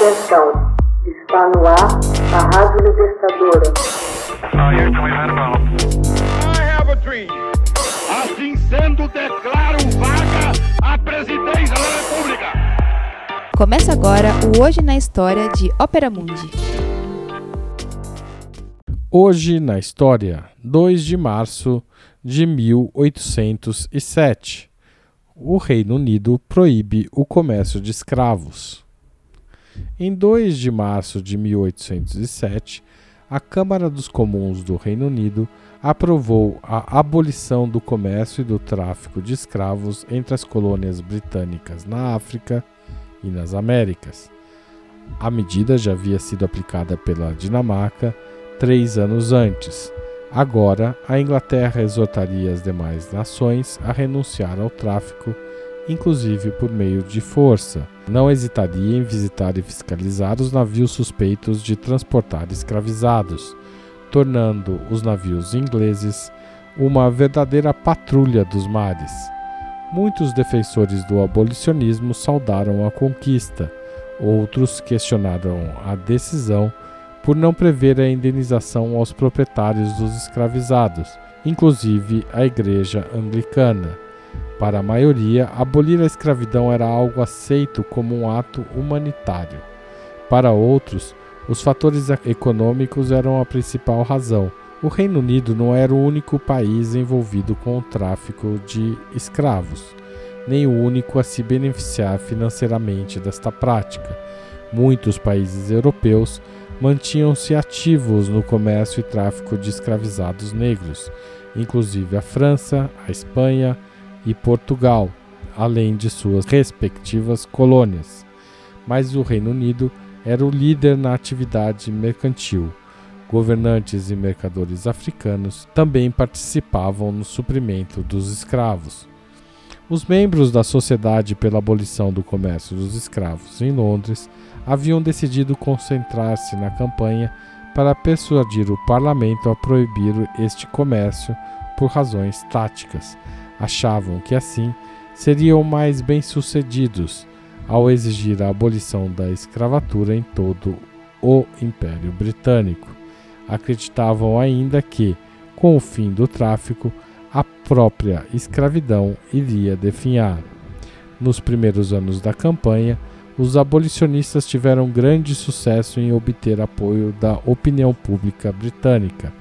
Atenção, está no ar a Rádio Libertadora. Assim sendo, declaro vaga a presidência da República. Começa agora o Hoje na História de Ópera Mundi. Hoje na História, 2 de março de 1807. O Reino Unido proíbe o comércio de escravos. Em 2 de março de 1807, a Câmara dos Comuns do Reino Unido aprovou a abolição do comércio e do tráfico de escravos entre as colônias britânicas na África e nas Américas. A medida já havia sido aplicada pela Dinamarca três anos antes. Agora, a Inglaterra exortaria as demais nações a renunciar ao tráfico inclusive por meio de força. Não hesitaria em visitar e fiscalizar os navios suspeitos de transportar escravizados, tornando os navios ingleses uma verdadeira patrulha dos mares. Muitos defensores do abolicionismo saudaram a conquista, outros questionaram a decisão por não prever a indenização aos proprietários dos escravizados, inclusive a Igreja Anglicana. Para a maioria, abolir a escravidão era algo aceito como um ato humanitário. Para outros, os fatores econômicos eram a principal razão. O Reino Unido não era o único país envolvido com o tráfico de escravos, nem o único a se beneficiar financeiramente desta prática. Muitos países europeus mantinham-se ativos no comércio e tráfico de escravizados negros, inclusive a França, a Espanha, e Portugal, além de suas respectivas colônias. Mas o Reino Unido era o líder na atividade mercantil. Governantes e mercadores africanos também participavam no suprimento dos escravos. Os membros da Sociedade pela Abolição do Comércio dos Escravos em Londres haviam decidido concentrar-se na campanha para persuadir o parlamento a proibir este comércio por razões táticas, achavam que assim seriam mais bem-sucedidos ao exigir a abolição da escravatura em todo o Império Britânico. Acreditavam ainda que, com o fim do tráfico, a própria escravidão iria definhar. Nos primeiros anos da campanha, os abolicionistas tiveram grande sucesso em obter apoio da opinião pública britânica.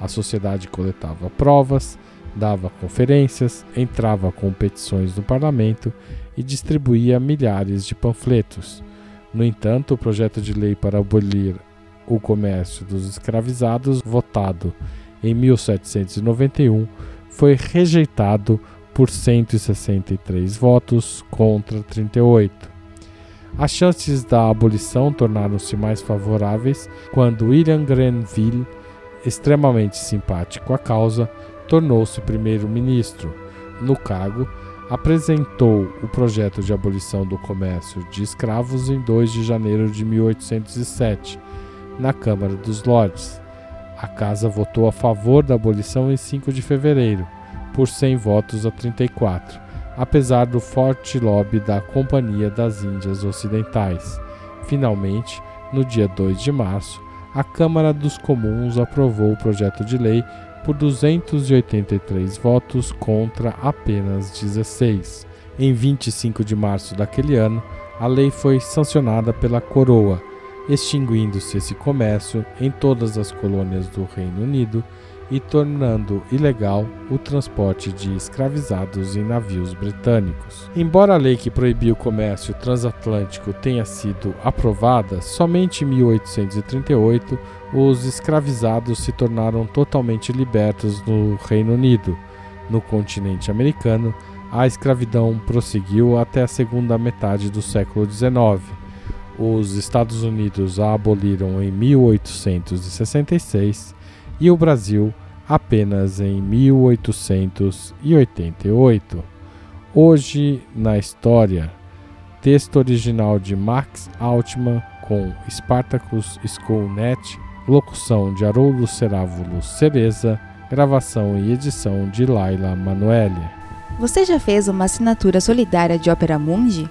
A sociedade coletava provas, dava conferências, entrava com petições no parlamento e distribuía milhares de panfletos. No entanto, o projeto de lei para abolir o comércio dos escravizados, votado em 1791, foi rejeitado por 163 votos contra 38. As chances da abolição tornaram-se mais favoráveis quando William Grenville, extremamente simpático à causa, tornou-se primeiro-ministro. No cargo, apresentou o projeto de abolição do comércio de escravos em 2 de janeiro de 1807, na Câmara dos Lordes. A Casa votou a favor da abolição em 5 de fevereiro, por 100 votos a 34, apesar do forte lobby da Companhia das Índias Ocidentais. Finalmente, no dia 2 de março, a Câmara dos Comuns aprovou o projeto de lei por 283 votos contra apenas 16. Em 25 de março daquele ano, a lei foi sancionada pela Coroa, extinguindo-se esse comércio em todas as colônias do Reino Unido e tornando ilegal o transporte de escravizados em navios britânicos. Embora a lei que proibia o comércio transatlântico tenha sido aprovada, somente em 1838 os escravizados se tornaram totalmente libertos no Reino Unido. No continente americano, a escravidão prosseguiu até a segunda metade do século XIX. Os Estados Unidos a aboliram em 1866 e o Brasil apenas em 1888. Hoje na história, texto original de Max Altman com Spartacus Schoolnet, locução de Haroldo Cerávulo Cereza, gravação e edição de Laila Manoeli. Você já fez uma assinatura solidária de Opera Mundi?